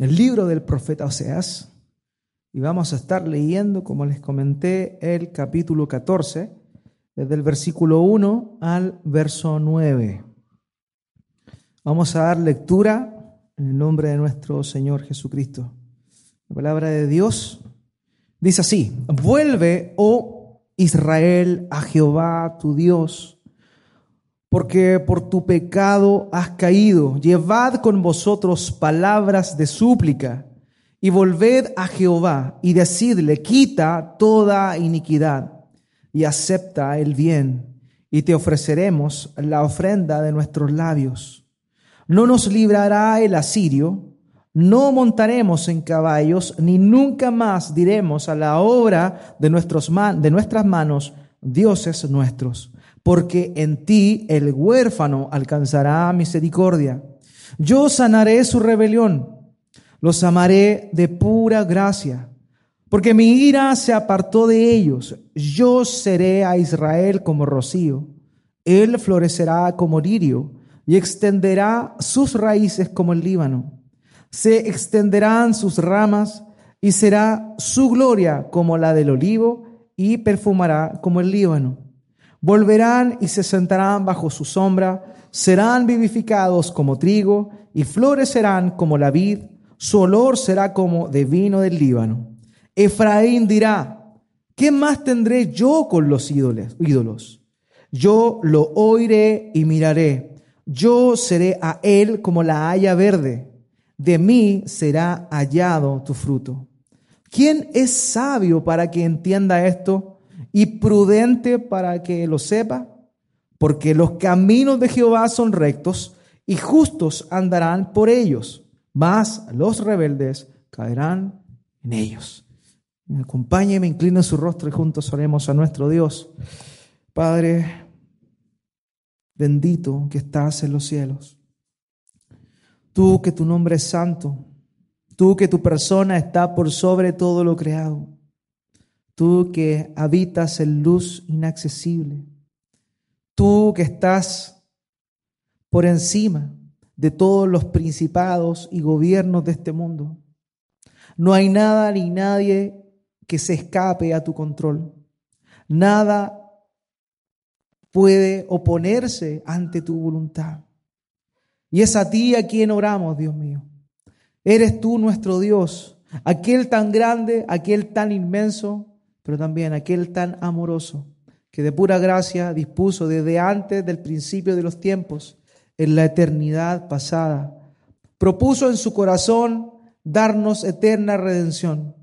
El libro del profeta Oseas y vamos a estar leyendo, como les comenté, el capítulo 14, desde el versículo 1 al verso 9. Vamos a dar lectura en el nombre de nuestro Señor Jesucristo. La palabra de Dios dice así, vuelve, oh Israel, a Jehová tu Dios porque por tu pecado has caído. Llevad con vosotros palabras de súplica y volved a Jehová y decidle, quita toda iniquidad y acepta el bien y te ofreceremos la ofrenda de nuestros labios. No nos librará el asirio, no montaremos en caballos, ni nunca más diremos a la obra de, nuestros man- de nuestras manos, dioses nuestros porque en ti el huérfano alcanzará misericordia. Yo sanaré su rebelión, los amaré de pura gracia, porque mi ira se apartó de ellos. Yo seré a Israel como rocío, él florecerá como lirio y extenderá sus raíces como el Líbano. Se extenderán sus ramas y será su gloria como la del olivo y perfumará como el Líbano. Volverán y se sentarán bajo su sombra, serán vivificados como trigo y florecerán como la vid, su olor será como de vino del Líbano. Efraín dirá, ¿qué más tendré yo con los ídolos? Yo lo oiré y miraré, yo seré a él como la haya verde, de mí será hallado tu fruto. ¿Quién es sabio para que entienda esto? Y prudente para que lo sepa, porque los caminos de Jehová son rectos y justos andarán por ellos, mas los rebeldes caerán en ellos. Me acompañe, me inclino su rostro y juntos oremos a nuestro Dios. Padre, bendito que estás en los cielos. Tú que tu nombre es santo, tú que tu persona está por sobre todo lo creado tú que habitas en luz inaccesible, tú que estás por encima de todos los principados y gobiernos de este mundo. No hay nada ni nadie que se escape a tu control. Nada puede oponerse ante tu voluntad. Y es a ti a quien oramos, Dios mío. Eres tú nuestro Dios, aquel tan grande, aquel tan inmenso, pero también aquel tan amoroso que de pura gracia dispuso desde antes del principio de los tiempos, en la eternidad pasada, propuso en su corazón darnos eterna redención.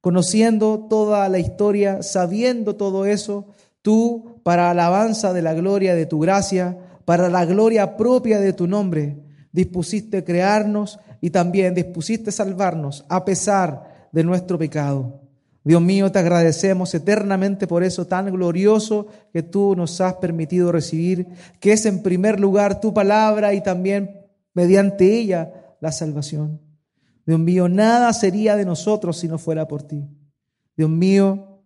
Conociendo toda la historia, sabiendo todo eso, tú, para alabanza de la gloria de tu gracia, para la gloria propia de tu nombre, dispusiste crearnos y también dispusiste salvarnos a pesar de nuestro pecado. Dios mío, te agradecemos eternamente por eso tan glorioso que tú nos has permitido recibir, que es en primer lugar tu palabra y también mediante ella la salvación. Dios mío, nada sería de nosotros si no fuera por ti. Dios mío,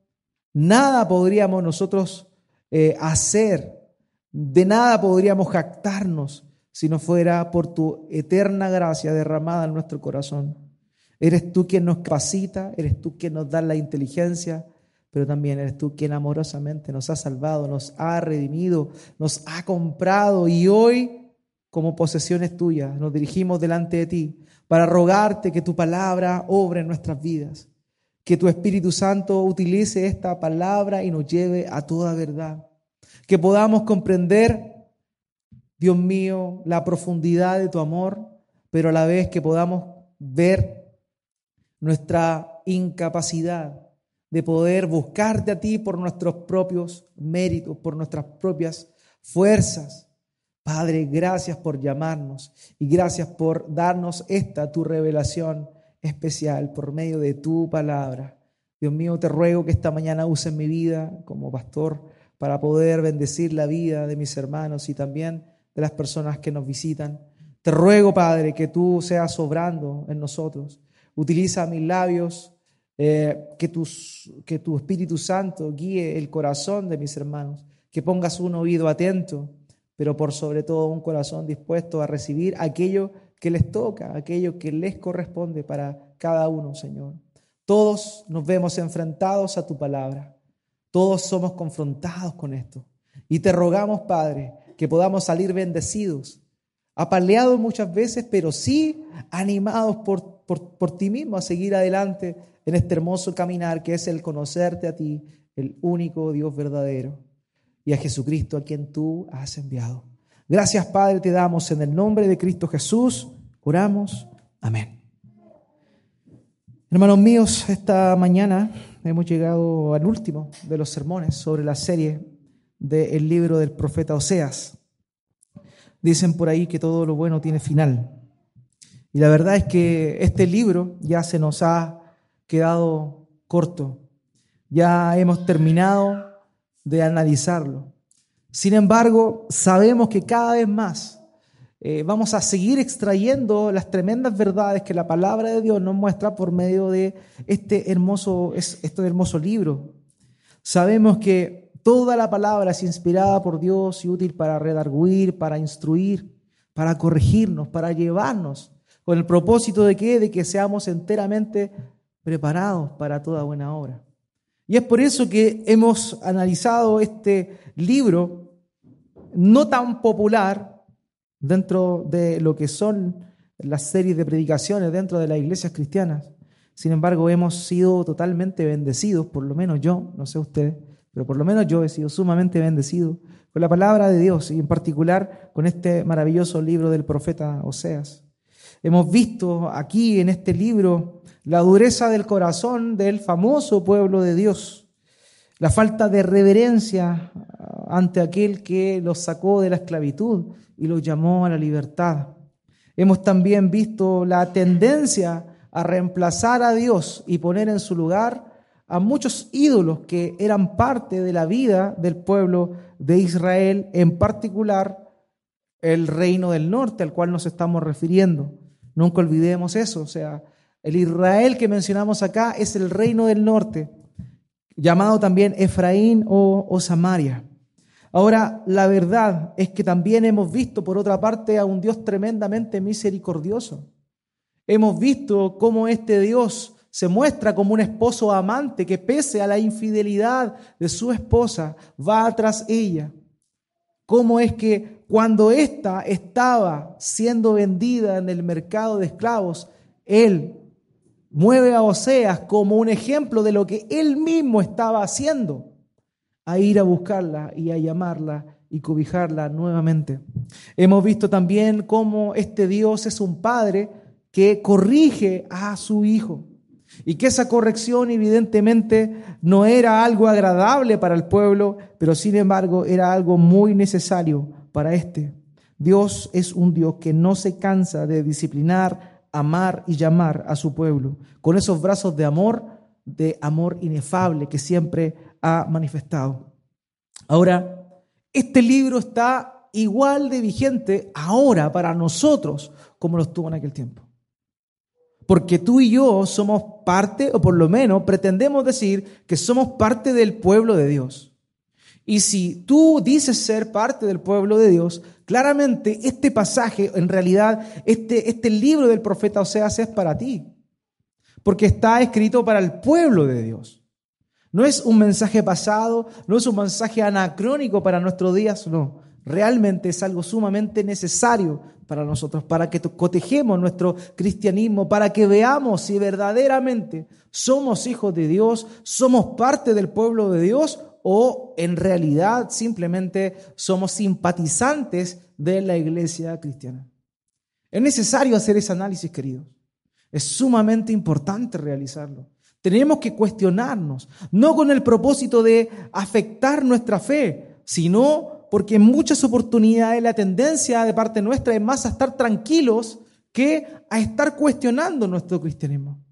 nada podríamos nosotros eh, hacer, de nada podríamos jactarnos si no fuera por tu eterna gracia derramada en nuestro corazón. Eres tú quien nos capacita, eres tú quien nos da la inteligencia, pero también eres tú quien amorosamente nos ha salvado, nos ha redimido, nos ha comprado. Y hoy, como posesiones tuyas, nos dirigimos delante de ti para rogarte que tu palabra obre en nuestras vidas, que tu Espíritu Santo utilice esta palabra y nos lleve a toda verdad, que podamos comprender, Dios mío, la profundidad de tu amor, pero a la vez que podamos ver nuestra incapacidad de poder buscarte a ti por nuestros propios méritos, por nuestras propias fuerzas, Padre, gracias por llamarnos y gracias por darnos esta tu revelación especial por medio de tu palabra. Dios mío, te ruego que esta mañana uses mi vida como pastor para poder bendecir la vida de mis hermanos y también de las personas que nos visitan. Te ruego, Padre, que tú seas sobrando en nosotros. Utiliza mis labios, eh, que, tus, que tu Espíritu Santo guíe el corazón de mis hermanos, que pongas un oído atento, pero por sobre todo un corazón dispuesto a recibir aquello que les toca, aquello que les corresponde para cada uno, Señor. Todos nos vemos enfrentados a tu palabra. Todos somos confrontados con esto. Y te rogamos, Padre, que podamos salir bendecidos, apaleados muchas veces, pero sí animados por, por, ti mismo a seguir adelante en este hermoso caminar que es el conocerte a ti, el único Dios verdadero, y a Jesucristo a quien tú has enviado. Gracias, Padre, te damos en el nombre de Cristo Jesús. Oramos. Amén. Hermanos míos, esta mañana hemos llegado al último de los sermones sobre la serie del libro del profeta Oseas. Dicen por ahí que todo lo bueno tiene final. Y la verdad es que este libro ya se nos ha quedado corto. Ya hemos terminado de analizarlo. Sin embargo, sabemos que cada vez más eh, vamos a seguir extrayendo las tremendas verdades que la palabra de Dios nos muestra por medio de este hermoso, este hermoso libro. Sabemos que toda la palabra es inspirada por Dios y útil para redarguir, para instruir, para corregirnos, para llevarnos, con el propósito de que, de que seamos enteramente preparados para toda buena obra. Y es por eso que hemos analizado este libro no tan popular, dentro de lo que son las series de predicaciones dentro de las iglesias cristianas. Sin embargo, hemos sido totalmente bendecidos, por lo menos yo, no sé usted, pero por lo menos yo he sido sumamente bendecido con la palabra de Dios y en particular con este maravilloso libro del profeta Oseas. Hemos visto aquí en este libro la dureza del corazón del famoso pueblo de Dios, la falta de reverencia ante aquel que los sacó de la esclavitud y los llamó a la libertad. Hemos también visto la tendencia a reemplazar a Dios y poner en su lugar a muchos ídolos que eran parte de la vida del pueblo de Israel, en particular el reino del norte al cual nos estamos refiriendo. Nunca olvidemos eso, o sea, el Israel que mencionamos acá es el reino del norte, llamado también Efraín o, Samaria. Ahora, la verdad es que también hemos visto, por otra parte, a un Dios tremendamente misericordioso. Hemos visto cómo este Dios se muestra como un esposo amante que pese a la infidelidad de su esposa, va tras ella. Cómo es que cuando ésta estaba siendo vendida en el mercado de esclavos, Él mueve a Oseas como un ejemplo de lo que Él mismo estaba haciendo a ir a buscarla y a llamarla y cobijarla nuevamente. Hemos visto también cómo este Dios es un padre que corrige a su hijo y que esa corrección evidentemente no era algo agradable para el pueblo, pero sin embargo era algo muy necesario para este. Dios es un Dios que no se cansa de disciplinar, amar y llamar a su pueblo con esos brazos de amor, de amor inefable que siempre ha manifestado. Ahora, este libro está igual de vigente ahora para nosotros como lo estuvo en aquel tiempo. Porque tú y yo somos parte, o por lo menos pretendemos decir que somos parte del pueblo de Dios. Y si tú dices ser parte del pueblo de Dios, claramente este pasaje, en realidad, este, este libro del profeta Oseas es para ti. Porque está escrito para el pueblo de Dios. No es un mensaje pasado, no es un mensaje anacrónico para nuestros días, no. Realmente es algo sumamente necesario para nosotros, para que cotejemos nuestro cristianismo, para que veamos si verdaderamente somos hijos de Dios, somos parte del pueblo de Dios o en realidad simplemente somos simpatizantes de la iglesia cristiana. Es necesario hacer ese análisis, queridos. Es sumamente importante realizarlo. Tenemos que cuestionarnos, no con el propósito de afectar nuestra fe, sino porque en muchas oportunidades la tendencia de parte nuestra es más a estar tranquilos que a estar cuestionando nuestro cristianismo.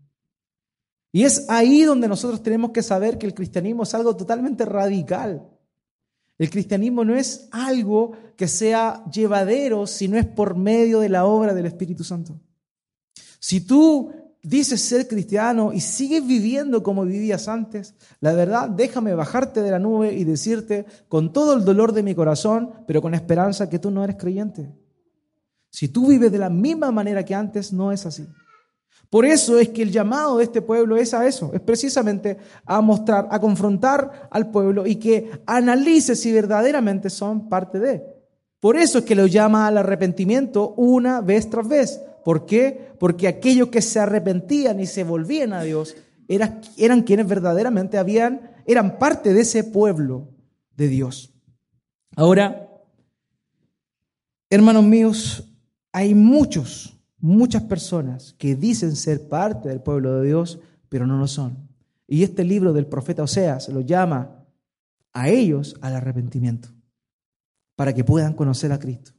Y es ahí donde nosotros tenemos que saber que el cristianismo es algo totalmente radical. El cristianismo no es algo que sea llevadero si no es por medio de la obra del Espíritu Santo. Si tú dices ser cristiano y sigues viviendo como vivías antes, la verdad, déjame bajarte de la nube y decirte con todo el dolor de mi corazón, pero con esperanza que tú no eres creyente. Si tú vives de la misma manera que antes, no es así. Por eso es que el llamado de este pueblo es a eso, es precisamente a mostrar, a confrontar al pueblo y que analice si verdaderamente son parte de. Por eso es que lo llama al arrepentimiento una vez tras vez. ¿Por qué? Porque aquellos que se arrepentían y se volvían a Dios eran, eran quienes verdaderamente habían, eran parte de ese pueblo de Dios. Ahora, hermanos míos, hay muchos muchas personas que dicen ser parte del pueblo de Dios, pero no lo son. Y este libro del profeta Oseas lo llama a ellos al arrepentimiento, para que puedan conocer a Cristo.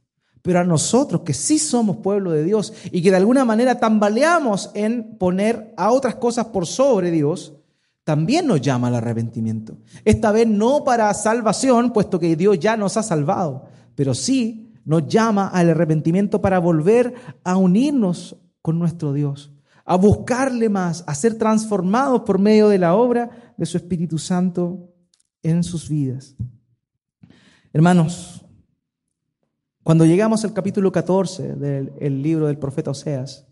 Pero a nosotros que sí somos pueblo de Dios y que de alguna manera tambaleamos en poner a otras cosas por sobre Dios, también nos llama al arrepentimiento. Esta vez no para salvación, puesto que Dios ya nos ha salvado, pero sí nos llama al arrepentimiento para volver a unirnos con nuestro Dios, a buscarle más, a ser transformados por medio de la obra de su Espíritu Santo en sus vidas. Hermanos, cuando llegamos al capítulo 14 del libro del profeta Oseas,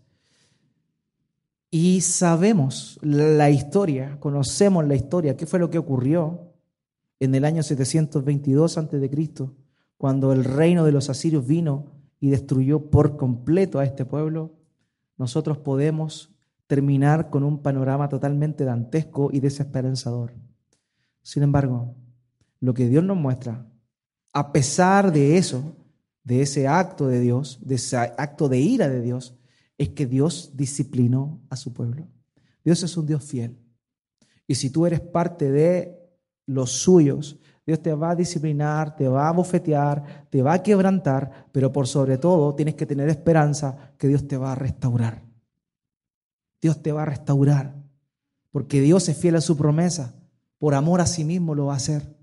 y sabemos la historia, conocemos la historia, qué fue lo que ocurrió en el año 722 a.C., cuando el reino de los asirios vino y destruyó por completo a este pueblo, nosotros podemos terminar con un panorama totalmente dantesco y desesperanzador. Sin embargo, lo que Dios nos muestra, a pesar de eso, de ese acto de Dios, de ese acto de ira de Dios, es que Dios disciplinó a su pueblo. Dios es un Dios fiel. Y si tú eres parte de los suyos, Dios te va a disciplinar, te va a bofetear, te va a quebrantar, pero por sobre todo tienes que tener esperanza que Dios te va a restaurar. Dios te va a restaurar, porque Dios es fiel a su promesa, por amor a sí mismo lo va a hacer.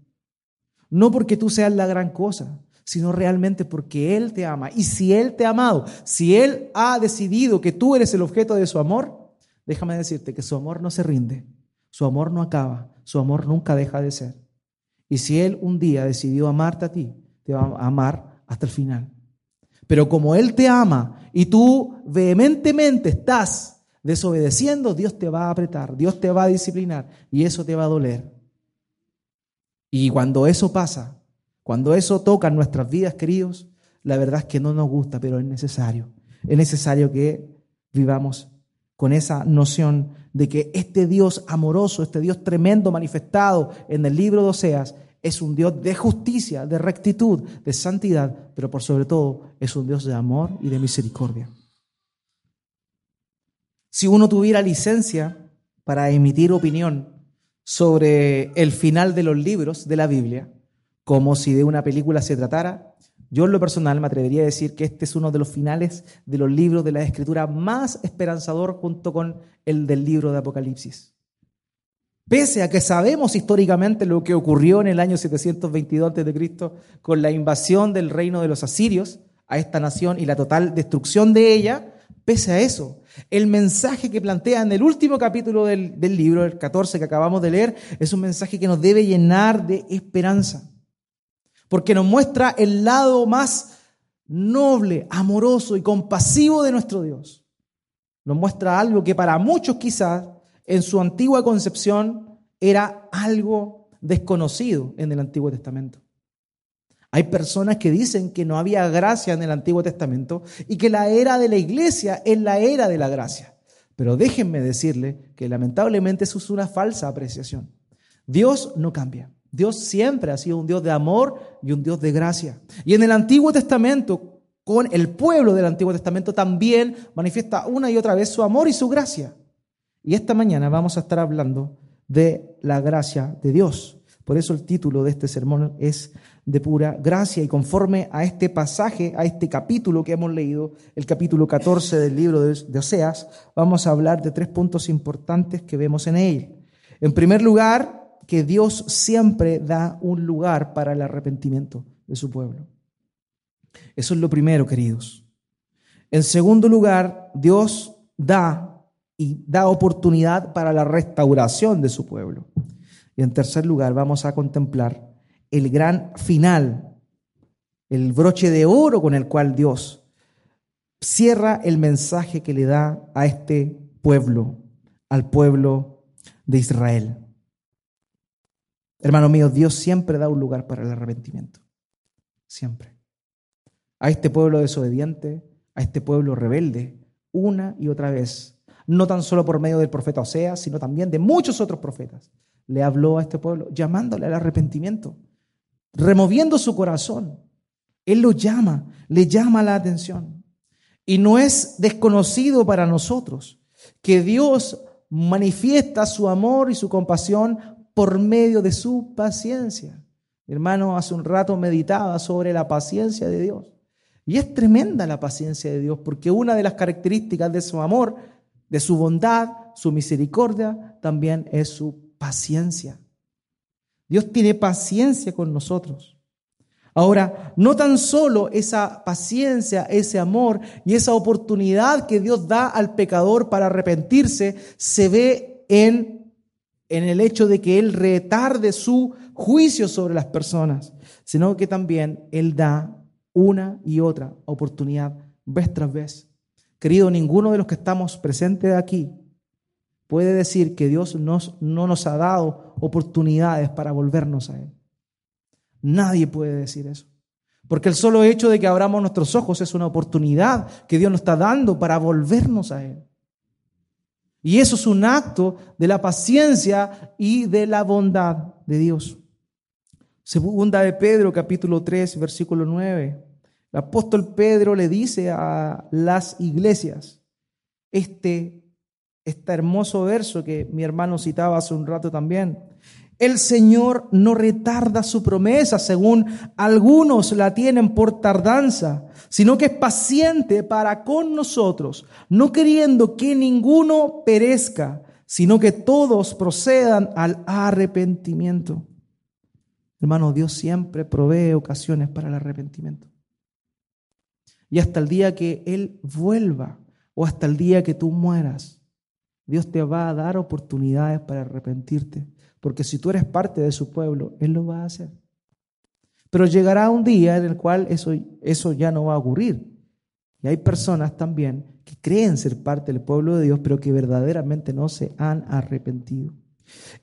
No porque tú seas la gran cosa, sino realmente porque Él te ama. Y si Él te ha amado, si Él ha decidido que tú eres el objeto de su amor, déjame decirte que su amor no se rinde, su amor no acaba, su amor nunca deja de ser. Y si Él un día decidió amarte a ti, te va a amar hasta el final. Pero como Él te ama y tú vehementemente estás desobedeciendo, Dios te va a apretar, Dios te va a disciplinar y eso te va a doler. Y cuando eso pasa, cuando eso toca en nuestras vidas, queridos, la verdad es que no nos gusta, pero es necesario. Es necesario que vivamos con esa noción de que este Dios amoroso, este Dios tremendo manifestado en el libro de Oseas, es un Dios de justicia, de rectitud, de santidad, pero por sobre todo es un Dios de amor y de misericordia. Si uno tuviera licencia para emitir opinión sobre el final de los libros de la Biblia, como si de una película se tratara, yo en lo personal me atrevería a decir que este es uno de los finales de los libros de la Escritura más esperanzador junto con el del libro de Apocalipsis. Pese a que sabemos históricamente lo que ocurrió en el año 722 a.C. con la invasión del reino de los asirios a esta nación y la total destrucción de ella, pese a eso, el mensaje que plantea en el último capítulo del, del libro, el 14 que acabamos de leer, es un mensaje que nos debe llenar de esperanza, porque nos muestra el lado más noble, amoroso y compasivo de nuestro Dios. Nos muestra algo que para muchos quizás en su antigua concepción era algo desconocido en el Antiguo Testamento. Hay personas que dicen que no había gracia en el Antiguo Testamento y que la era de la iglesia es la era de la gracia. Pero déjenme decirle que lamentablemente eso es una falsa apreciación. Dios no cambia. Dios siempre ha sido un Dios de amor y un Dios de gracia. Y en el Antiguo Testamento, con el pueblo del Antiguo Testamento, también manifiesta una y otra vez su amor y su gracia. Y esta mañana vamos a estar hablando de la gracia de Dios. Por eso el título de este sermón es de pura gracia y conforme a este pasaje, a este capítulo que hemos leído, el capítulo 14 del libro de Oseas, vamos a hablar de tres puntos importantes que vemos en él. En primer lugar, que Dios siempre da un lugar para el arrepentimiento de su pueblo. Eso es lo primero, queridos. En segundo lugar, Dios da y da oportunidad para la restauración de su pueblo. Y en tercer lugar, vamos a contemplar el gran final, el broche de oro con el cual Dios cierra el mensaje que le da a este pueblo, al pueblo de Israel. Hermano mío, Dios siempre da un lugar para el arrepentimiento. Siempre. A este pueblo desobediente, a este pueblo rebelde, una y otra vez. No tan solo por medio del profeta Oseas, sino también de muchos otros profetas le habló a este pueblo, llamándole al arrepentimiento, removiendo su corazón. Él lo llama, le llama la atención. Y no es desconocido para nosotros que Dios manifiesta su amor y su compasión por medio de su paciencia. Mi hermano, hace un rato meditaba sobre la paciencia de Dios. Y es tremenda la paciencia de Dios, porque una de las características de su amor, de su bondad, su misericordia, también es su paciencia. Dios tiene paciencia con nosotros. Ahora, no tan solo esa paciencia, ese amor y esa oportunidad que Dios da al pecador para arrepentirse se ve en, en el hecho de que Él retarde su juicio sobre las personas, sino que también Él da una y otra oportunidad vez tras vez. Querido, ninguno de los que estamos presentes aquí puede decir que Dios nos, no nos ha dado oportunidades para volvernos a Él. Nadie puede decir eso. Porque el solo hecho de que abramos nuestros ojos es una oportunidad que Dios nos está dando para volvernos a Él. Y eso es un acto de la paciencia y de la bondad de Dios. Segunda de Pedro, capítulo 3, versículo 9. El apóstol Pedro le dice a las iglesias, este este hermoso verso que mi hermano citaba hace un rato también. El Señor no retarda su promesa, según algunos la tienen por tardanza, sino que es paciente para con nosotros, no queriendo que ninguno perezca, sino que todos procedan al arrepentimiento. Hermano, Dios siempre provee ocasiones para el arrepentimiento. Y hasta el día que Él vuelva o hasta el día que tú mueras, Dios te va a dar oportunidades para arrepentirte, porque si tú eres parte de su pueblo, Él lo va a hacer. Pero llegará un día en el cual eso, eso ya no va a ocurrir. Y hay personas también que creen ser parte del pueblo de Dios, pero que verdaderamente no se han arrepentido.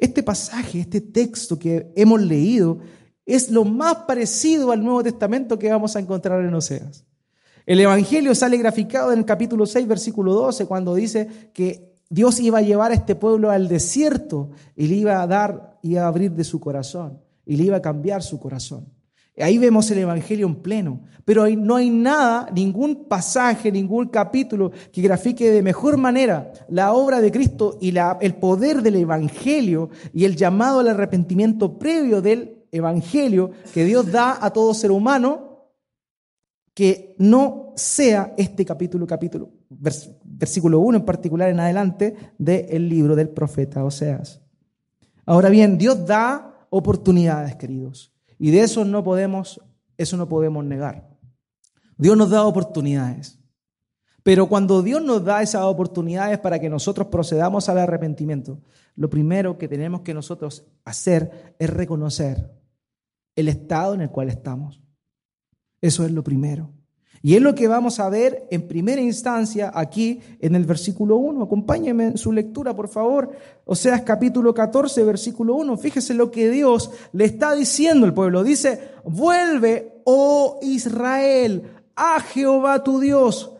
Este pasaje, este texto que hemos leído, es lo más parecido al Nuevo Testamento que vamos a encontrar en Oseas. El Evangelio sale graficado en el capítulo 6, versículo 12, cuando dice que Dios iba a llevar a este pueblo al desierto y le iba a dar, y a abrir de su corazón y le iba a cambiar su corazón. Ahí vemos el Evangelio en pleno, pero no hay nada, ningún pasaje, ningún capítulo que grafique de mejor manera la obra de Cristo y el poder del Evangelio y el llamado al arrepentimiento previo del Evangelio que Dios da a todo ser humano que no sea este capítulo, capítulo, versículo 1 en particular en adelante del libro del profeta Oseas. Ahora bien, Dios da oportunidades, queridos, y de eso no podemos, eso no podemos negar. Dios nos da oportunidades. Pero cuando Dios nos da esas oportunidades para que nosotros procedamos al arrepentimiento, lo primero que tenemos que nosotros hacer es reconocer el estado en el cual estamos. Eso es lo primero. Y es lo que vamos a ver en primera instancia aquí en el versículo 1. Acompáñenme en su lectura, por favor. O sea, capítulo 14, versículo 1. Fíjese lo que Dios le está diciendo al pueblo. Dice, vuelve, oh Israel, a Jehová tu Dios,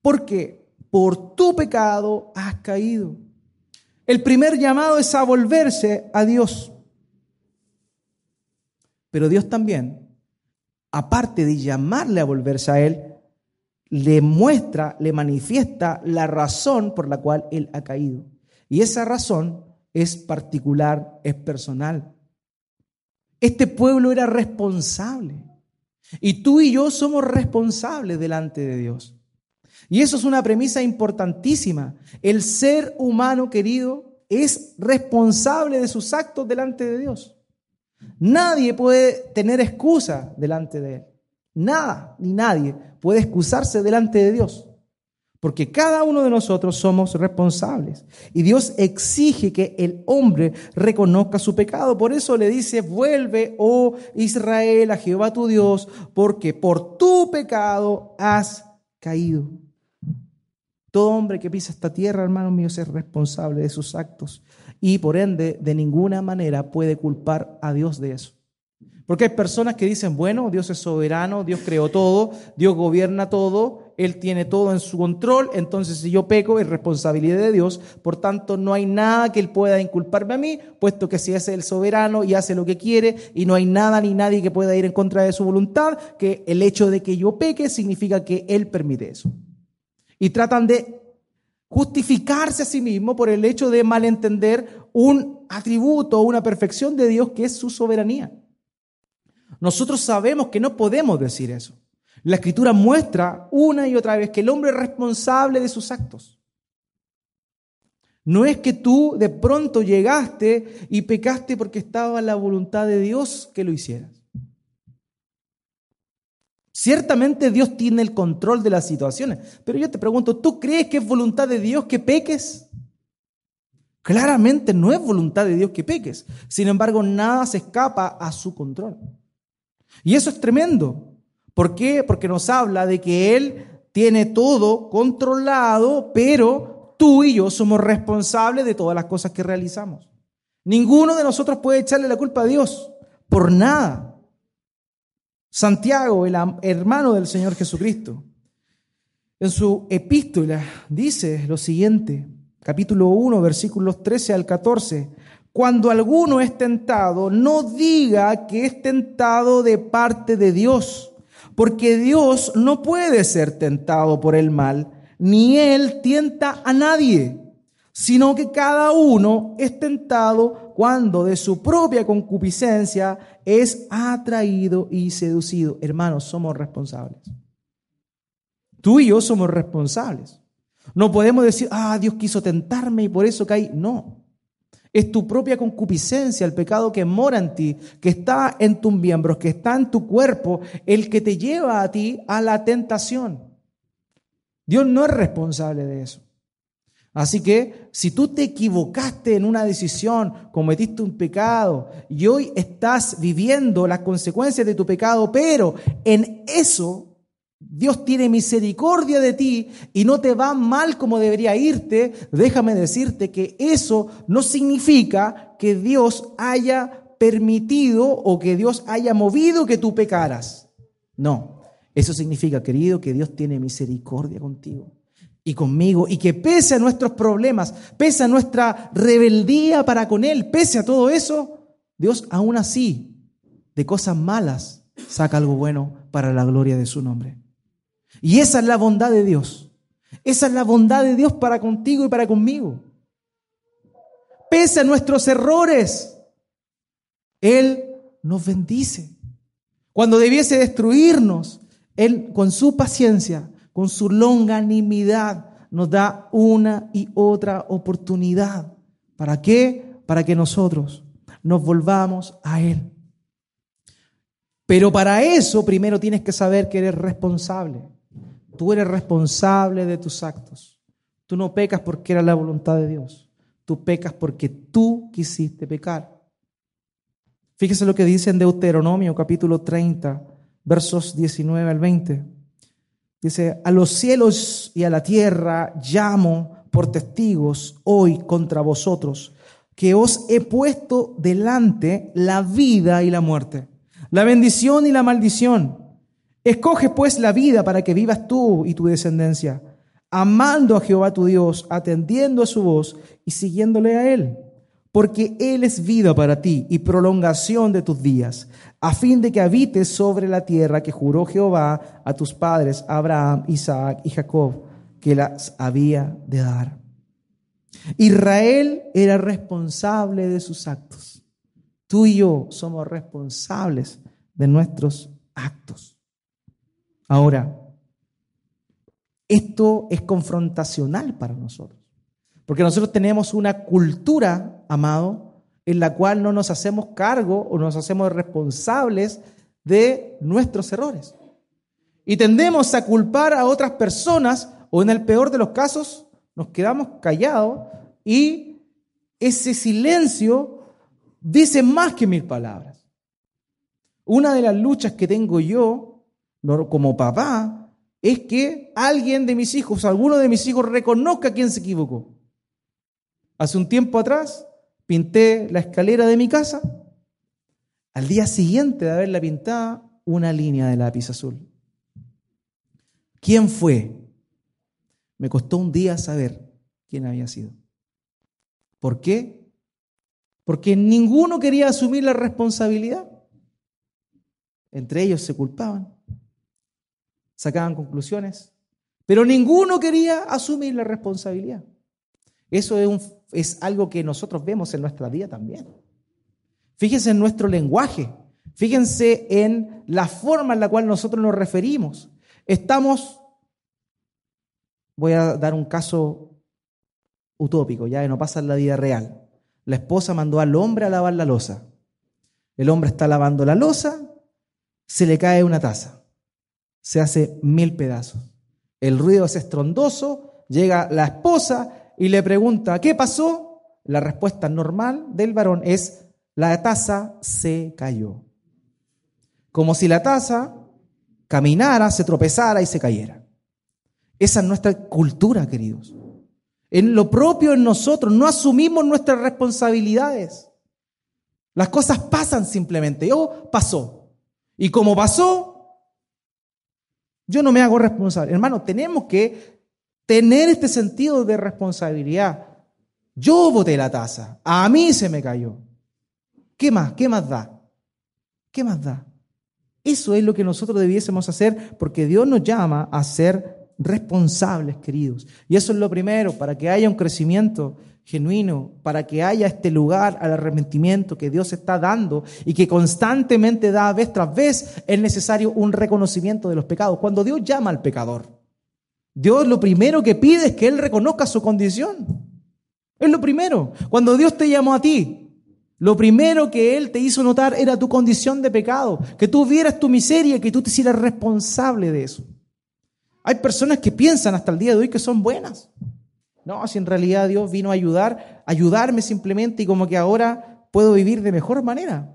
porque por tu pecado has caído. El primer llamado es a volverse a Dios. Pero Dios también aparte de llamarle a volverse a Él, le muestra, le manifiesta la razón por la cual Él ha caído. Y esa razón es particular, es personal. Este pueblo era responsable. Y tú y yo somos responsables delante de Dios. Y eso es una premisa importantísima. El ser humano querido es responsable de sus actos delante de Dios. Nadie puede tener excusa delante de Él. Nada ni nadie puede excusarse delante de Dios. Porque cada uno de nosotros somos responsables. Y Dios exige que el hombre reconozca su pecado. Por eso le dice, vuelve, oh Israel, a Jehová tu Dios, porque por tu pecado has caído. Todo hombre que pisa esta tierra, hermano mío, es responsable de sus actos. Y por ende, de ninguna manera puede culpar a Dios de eso. Porque hay personas que dicen, bueno, Dios es soberano, Dios creó todo, Dios gobierna todo, Él tiene todo en su control, entonces si yo peco es responsabilidad de Dios, por tanto no hay nada que Él pueda inculparme a mí, puesto que si es el soberano y hace lo que quiere y no hay nada ni nadie que pueda ir en contra de su voluntad, que el hecho de que yo peque significa que Él permite eso. Y tratan de justificarse a sí mismo por el hecho de malentender un atributo o una perfección de Dios que es su soberanía. Nosotros sabemos que no podemos decir eso. La escritura muestra una y otra vez que el hombre es responsable de sus actos. No es que tú de pronto llegaste y pecaste porque estaba la voluntad de Dios que lo hicieras. Ciertamente Dios tiene el control de las situaciones, pero yo te pregunto, ¿tú crees que es voluntad de Dios que peques? Claramente no es voluntad de Dios que peques. Sin embargo, nada se escapa a su control. Y eso es tremendo. ¿Por qué? Porque nos habla de que Él tiene todo controlado, pero tú y yo somos responsables de todas las cosas que realizamos. Ninguno de nosotros puede echarle la culpa a Dios por nada. Santiago, el hermano del Señor Jesucristo, en su epístola dice lo siguiente, capítulo 1, versículos 13 al 14. Cuando alguno es tentado, no diga que es tentado de parte de Dios, porque Dios no puede ser tentado por el mal, ni Él tienta a nadie, sino que cada uno es tentado cuando de su propia concupiscencia es atraído y seducido. Hermanos, somos responsables. Tú y yo somos responsables. No podemos decir, ah, Dios quiso tentarme y por eso caí. No. Es tu propia concupiscencia, el pecado que mora en ti, que está en tus miembros, que está en tu cuerpo, el que te lleva a ti a la tentación. Dios no es responsable de eso. Así que si tú te equivocaste en una decisión, cometiste un pecado y hoy estás viviendo las consecuencias de tu pecado, pero en eso Dios tiene misericordia de ti y no te va mal como debería irte, déjame decirte que eso no significa que Dios haya permitido o que Dios haya movido que tú pecaras. No, eso significa, querido, que Dios tiene misericordia contigo y conmigo y que pese a nuestros problemas, pese a nuestra rebeldía para con Él, pese a todo eso, Dios aún así, de cosas malas, saca algo bueno para la gloria de su nombre. Y esa es la bondad de Dios. Esa es la bondad de Dios para contigo y para conmigo. Pese a nuestros errores, Él nos bendice. Cuando debiese destruirnos, Él con su paciencia, con su longanimidad, nos da una y otra oportunidad. ¿Para qué? Para que nosotros nos volvamos a Él. Pero para eso primero tienes que saber que eres responsable. Tú eres responsable de tus actos. Tú no pecas porque era la voluntad de Dios. Tú pecas porque tú quisiste pecar. Fíjese lo que dice en Deuteronomio capítulo 30, versos 19 al 20. Dice, a los cielos y a la tierra llamo por testigos hoy contra vosotros, que os he puesto delante la vida y la muerte, la bendición y la maldición. Escoge pues la vida para que vivas tú y tu descendencia, amando a Jehová tu Dios, atendiendo a su voz y siguiéndole a Él, porque Él es vida para ti y prolongación de tus días, a fin de que habites sobre la tierra que juró Jehová a tus padres, Abraham, Isaac y Jacob, que las había de dar. Israel era responsable de sus actos. Tú y yo somos responsables de nuestros actos. Ahora, esto es confrontacional para nosotros, porque nosotros tenemos una cultura, amado, en la cual no nos hacemos cargo o nos hacemos responsables de nuestros errores. Y tendemos a culpar a otras personas o en el peor de los casos nos quedamos callados y ese silencio dice más que mil palabras. Una de las luchas que tengo yo como papá es que alguien de mis hijos, alguno de mis hijos reconozca quién se equivocó. Hace un tiempo atrás pinté la escalera de mi casa. Al día siguiente de haberla pintada, una línea de lápiz azul. ¿Quién fue? Me costó un día saber quién había sido. ¿Por qué? Porque ninguno quería asumir la responsabilidad. Entre ellos se culpaban, sacaban conclusiones, pero ninguno quería asumir la responsabilidad. Eso es, es algo que nosotros vemos en nuestra vida también. Fíjense en nuestro lenguaje, fíjense en la forma en la cual nosotros nos referimos. Estamos, voy a dar un caso utópico, ya que no pasa en la vida real. La esposa mandó al hombre a lavar la losa. El hombre está lavando la losa, se le cae una taza, se hace mil pedazos. El ruido es estrondoso, llega la esposa y le pregunta, ¿qué pasó? La respuesta normal del varón es, la taza se cayó. Como si la taza caminara, se tropezara y se cayera. Esa es nuestra cultura, queridos. En lo propio en nosotros, no asumimos nuestras responsabilidades. Las cosas pasan simplemente. Yo pasó. Y como pasó, yo no me hago responsable. Hermano, tenemos que tener este sentido de responsabilidad. Yo boté la taza, a mí se me cayó. ¿Qué más? ¿Qué más da? ¿Qué más da? Eso es lo que nosotros debiésemos hacer porque Dios nos llama a ser responsables, queridos. Y eso es lo primero, para que haya un crecimiento genuino, para que haya este lugar al arrepentimiento que Dios está dando y que constantemente da vez tras vez, es necesario un reconocimiento de los pecados. Cuando Dios llama al pecador, Dios lo primero que pide es que Él reconozca su condición. Es lo primero. Cuando Dios te llamó a ti, lo primero que Él te hizo notar era tu condición de pecado, que tú vieras tu miseria, que tú te hicieras responsable de eso. Hay personas que piensan hasta el día de hoy que son buenas. No, si en realidad Dios vino a ayudar, ayudarme simplemente y como que ahora puedo vivir de mejor manera.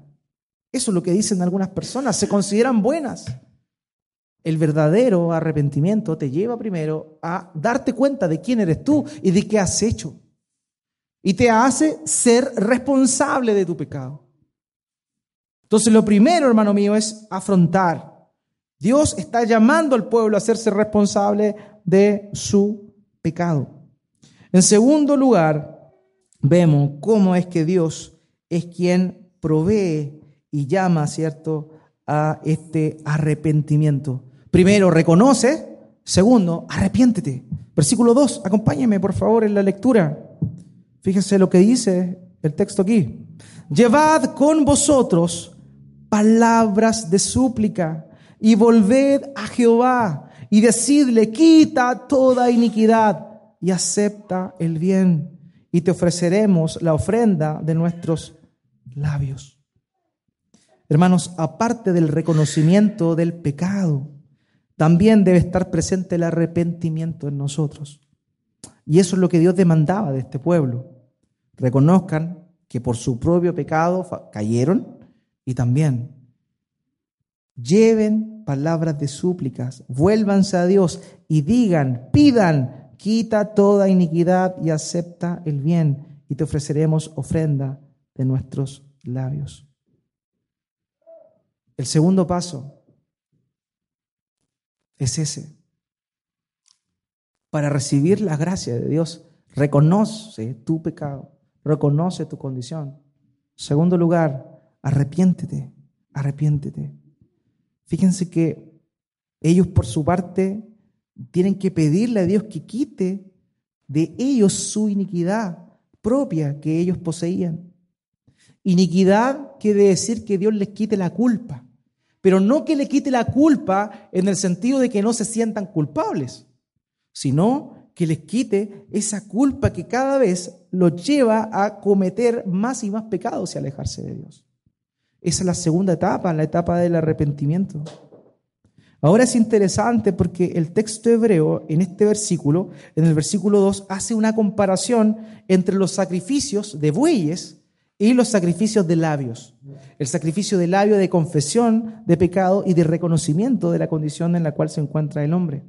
Eso es lo que dicen algunas personas, se consideran buenas. El verdadero arrepentimiento te lleva primero a darte cuenta de quién eres tú y de qué has hecho y te hace ser responsable de tu pecado. Entonces lo primero, hermano mío, es afrontar. Dios está llamando al pueblo a hacerse responsable de su pecado. En segundo lugar, vemos cómo es que Dios es quien provee y llama, ¿cierto?, a este arrepentimiento. Primero, reconoce. Segundo, arrepiéntete. Versículo 2, acompáñeme por favor en la lectura. Fíjese lo que dice el texto aquí. Llevad con vosotros palabras de súplica y volved a Jehová y decidle, quita toda iniquidad y acepta el bien y te ofreceremos la ofrenda de nuestros labios. Hermanos, aparte del reconocimiento del pecado, también debe estar presente el arrepentimiento en nosotros. Y eso es lo que Dios demandaba de este pueblo reconozcan que por su propio pecado cayeron y también lleven palabras de súplicas, vuélvanse a Dios y digan, pidan, quita toda iniquidad y acepta el bien y te ofreceremos ofrenda de nuestros labios. El segundo paso es ese. Para recibir la gracia de Dios, reconoce tu pecado reconoce tu condición. Segundo lugar, arrepiéntete, arrepiéntete. Fíjense que ellos por su parte tienen que pedirle a Dios que quite de ellos su iniquidad propia que ellos poseían. Iniquidad quiere decir que Dios les quite la culpa, pero no que le quite la culpa en el sentido de que no se sientan culpables, sino que les quite esa culpa que cada vez los lleva a cometer más y más pecados y alejarse de Dios. Esa es la segunda etapa, la etapa del arrepentimiento. Ahora es interesante porque el texto hebreo en este versículo, en el versículo 2, hace una comparación entre los sacrificios de bueyes y los sacrificios de labios. El sacrificio de labio de confesión de pecado y de reconocimiento de la condición en la cual se encuentra el hombre.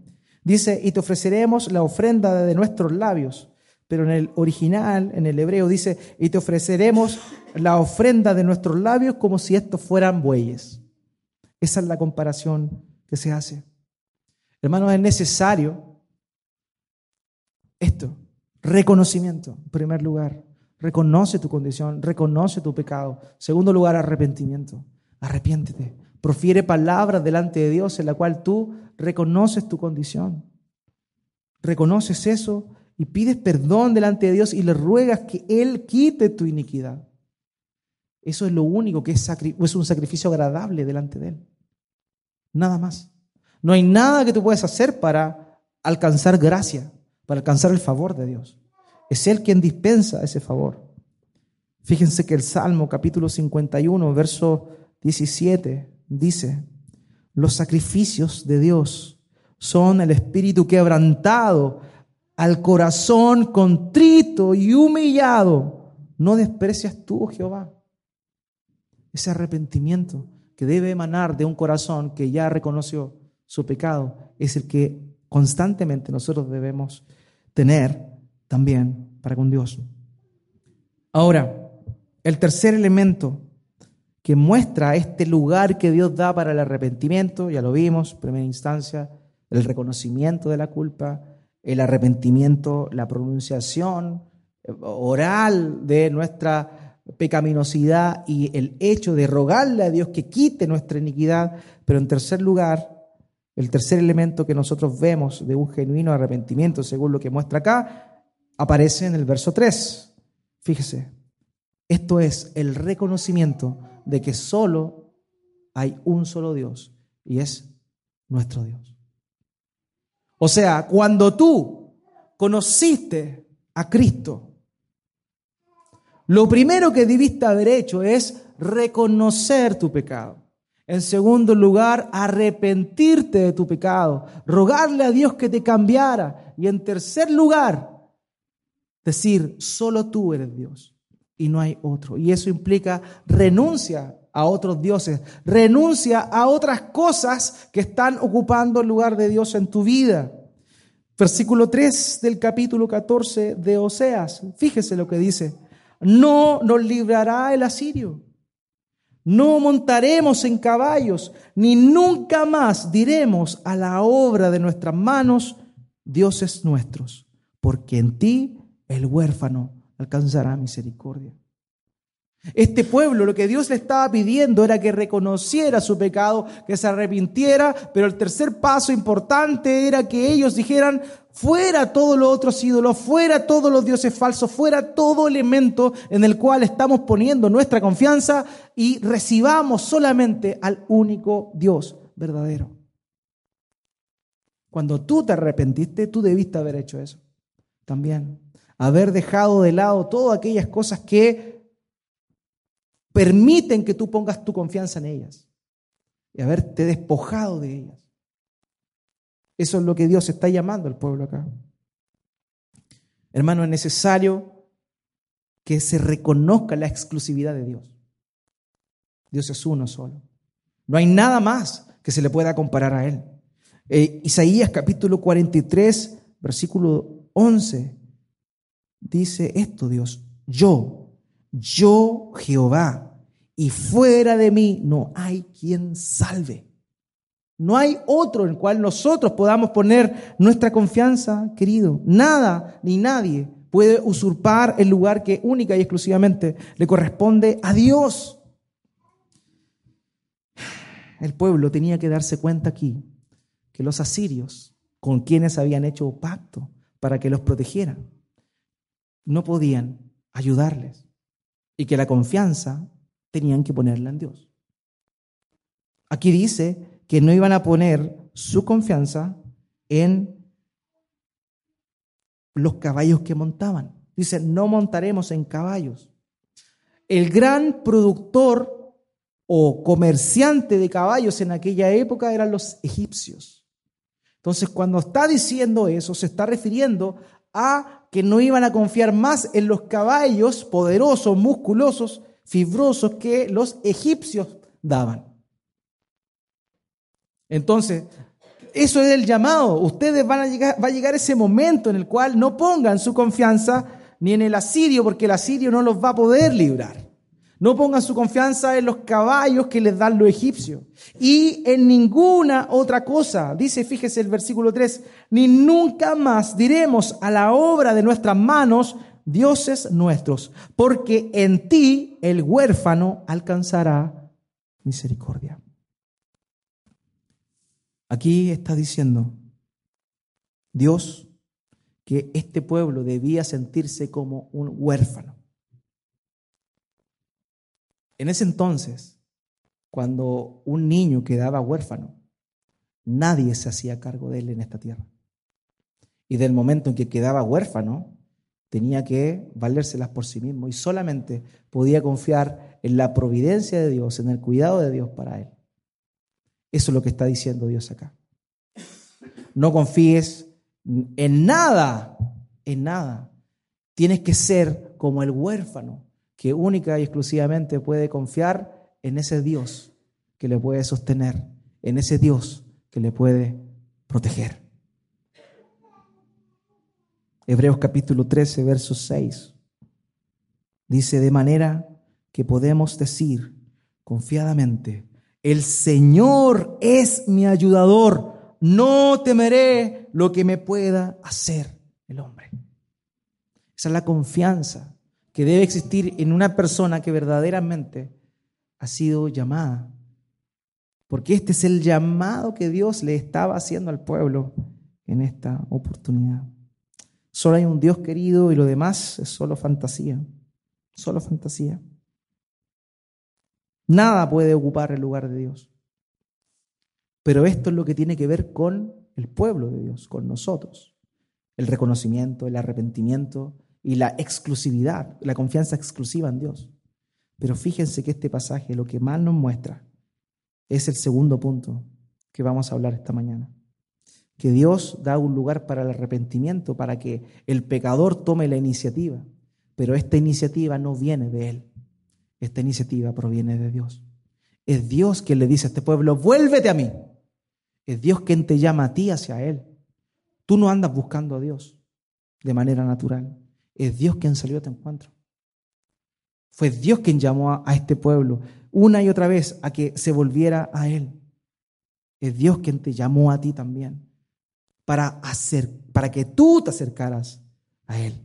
Dice, y te ofreceremos la ofrenda de nuestros labios. Pero en el original, en el hebreo, dice, y te ofreceremos la ofrenda de nuestros labios como si estos fueran bueyes. Esa es la comparación que se hace. Hermanos, es necesario esto, reconocimiento, en primer lugar. Reconoce tu condición, reconoce tu pecado. Segundo lugar, arrepentimiento. Arrepiéntete. Profiere palabras delante de Dios en la cual tú reconoces tu condición. Reconoces eso y pides perdón delante de Dios y le ruegas que Él quite tu iniquidad. Eso es lo único que es, es un sacrificio agradable delante de Él. Nada más. No hay nada que tú puedas hacer para alcanzar gracia, para alcanzar el favor de Dios. Es Él quien dispensa ese favor. Fíjense que el Salmo capítulo 51, verso 17, dice, los sacrificios de Dios son el espíritu quebrantado, al corazón contrito y humillado. No desprecias tú, Jehová. Ese arrepentimiento que debe emanar de un corazón que ya reconoció su pecado es el que constantemente nosotros debemos tener también para con Dios. Ahora, el tercer elemento que muestra este lugar que Dios da para el arrepentimiento, ya lo vimos, primera instancia, el reconocimiento de la culpa, el arrepentimiento, la pronunciación oral de nuestra pecaminosidad y el hecho de rogarle a Dios que quite nuestra iniquidad, pero en tercer lugar, el tercer elemento que nosotros vemos de un genuino arrepentimiento, según lo que muestra acá, aparece en el verso 3. Fíjese, esto es el reconocimiento de que solo hay un solo Dios y es nuestro Dios. O sea, cuando tú conociste a Cristo, lo primero que debiste haber hecho es reconocer tu pecado. En segundo lugar, arrepentirte de tu pecado, rogarle a Dios que te cambiara. Y en tercer lugar, decir, solo tú eres Dios y no hay otro. Y eso implica renuncia a otros dioses, renuncia a otras cosas que están ocupando el lugar de Dios en tu vida. Versículo 3 del capítulo 14 de Oseas, fíjese lo que dice no nos librará el asirio. No montaremos en caballos, ni nunca más diremos a la obra de nuestras manos, dioses nuestros, porque en ti el huérfano alcanzará misericordia. Este pueblo lo que Dios le estaba pidiendo era que reconociera su pecado, que se arrepintiera, pero el tercer paso importante era que ellos dijeran, fuera todos los otros ídolos, fuera todos los dioses falsos, fuera todo elemento en el cual estamos poniendo nuestra confianza y recibamos solamente al único Dios verdadero. Cuando tú te arrepentiste, tú debiste haber hecho eso también. Haber dejado de lado todas aquellas cosas que permiten que tú pongas tu confianza en ellas y haberte despojado de ellas. Eso es lo que Dios está llamando al pueblo acá. Hermano, es necesario que se reconozca la exclusividad de Dios. Dios es uno solo. No hay nada más que se le pueda comparar a Él. Eh, Isaías capítulo 43, versículo 11, dice esto Dios, yo, yo Jehová, y fuera de mí no hay quien salve. No hay otro en el cual nosotros podamos poner nuestra confianza, querido. Nada ni nadie puede usurpar el lugar que única y exclusivamente le corresponde a Dios. El pueblo tenía que darse cuenta aquí que los asirios, con quienes habían hecho pacto para que los protegieran, no podían ayudarles y que la confianza tenían que ponerla en Dios. Aquí dice que no iban a poner su confianza en los caballos que montaban. Dice, no montaremos en caballos. El gran productor o comerciante de caballos en aquella época eran los egipcios. Entonces, cuando está diciendo eso, se está refiriendo a que no iban a confiar más en los caballos poderosos, musculosos, fibrosos que los egipcios daban. Entonces, eso es el llamado. Ustedes van a llegar, va a llegar ese momento en el cual no pongan su confianza ni en el asirio, porque el asirio no los va a poder librar. No pongan su confianza en los caballos que les dan los egipcios. Y en ninguna otra cosa. Dice, fíjese el versículo 3, ni nunca más diremos a la obra de nuestras manos, dioses nuestros, porque en ti el huérfano alcanzará misericordia. Aquí está diciendo Dios que este pueblo debía sentirse como un huérfano. En ese entonces, cuando un niño quedaba huérfano, nadie se hacía cargo de él en esta tierra. Y del momento en que quedaba huérfano, tenía que valérselas por sí mismo y solamente podía confiar en la providencia de Dios, en el cuidado de Dios para él. Eso es lo que está diciendo Dios acá. No confíes en nada, en nada. Tienes que ser como el huérfano que única y exclusivamente puede confiar en ese Dios que le puede sostener, en ese Dios que le puede proteger. Hebreos capítulo 13, verso 6. Dice, de manera que podemos decir confiadamente, el Señor es mi ayudador no temeré lo que me pueda hacer el hombre. Esa es la confianza que debe existir en una persona que verdaderamente ha sido llamada. Porque este es el llamado que Dios le estaba haciendo al pueblo en esta oportunidad. Solo hay un Dios querido y lo demás es solo fantasía, solo fantasía. Nada puede ocupar el lugar de Dios. Pero esto es lo que tiene que ver con el pueblo de Dios, con nosotros. El reconocimiento, el arrepentimiento y la exclusividad, la confianza exclusiva en Dios. Pero fíjense que este pasaje lo que más nos muestra es el segundo punto que vamos a hablar esta mañana. Que Dios da un lugar para el arrepentimiento, para que el pecador tome la iniciativa. Pero esta iniciativa no viene de Él. Esta iniciativa proviene de Dios. Es Dios quien le dice a este pueblo, vuélvete a mí. Es Dios quien te llama a ti hacia Él. Tú no andas buscando a Dios de manera natural. Es Dios quien salió a tu encuentro. Fue Dios quien llamó a, este pueblo una y otra vez a que se volviera a Él. Es Dios quien te llamó a ti también para hacer, para que tú te acercaras a Él.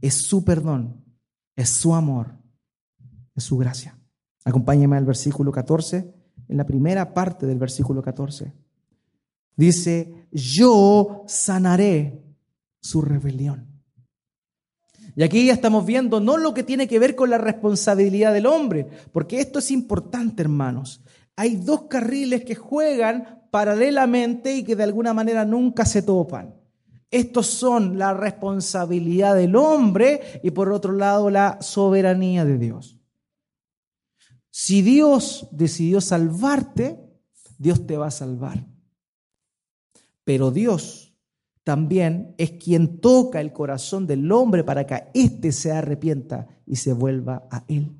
Es su perdón, es su amor, es su gracia. Acompáñame al versículo 14 en la primera parte del versículo 14. Dice, yo sanaré su rebelión. Y aquí ya estamos viendo no lo que tiene que ver con la responsabilidad del hombre, porque esto es importante, hermanos. Hay dos carriles que juegan paralelamente y que de alguna manera nunca se topan. Estos son la responsabilidad del hombre y por otro lado la soberanía de Dios. Si Dios decidió salvarte, Dios te va a salvar. Pero Dios también es quien toca el corazón del hombre para que éste se arrepienta y se vuelva a Él.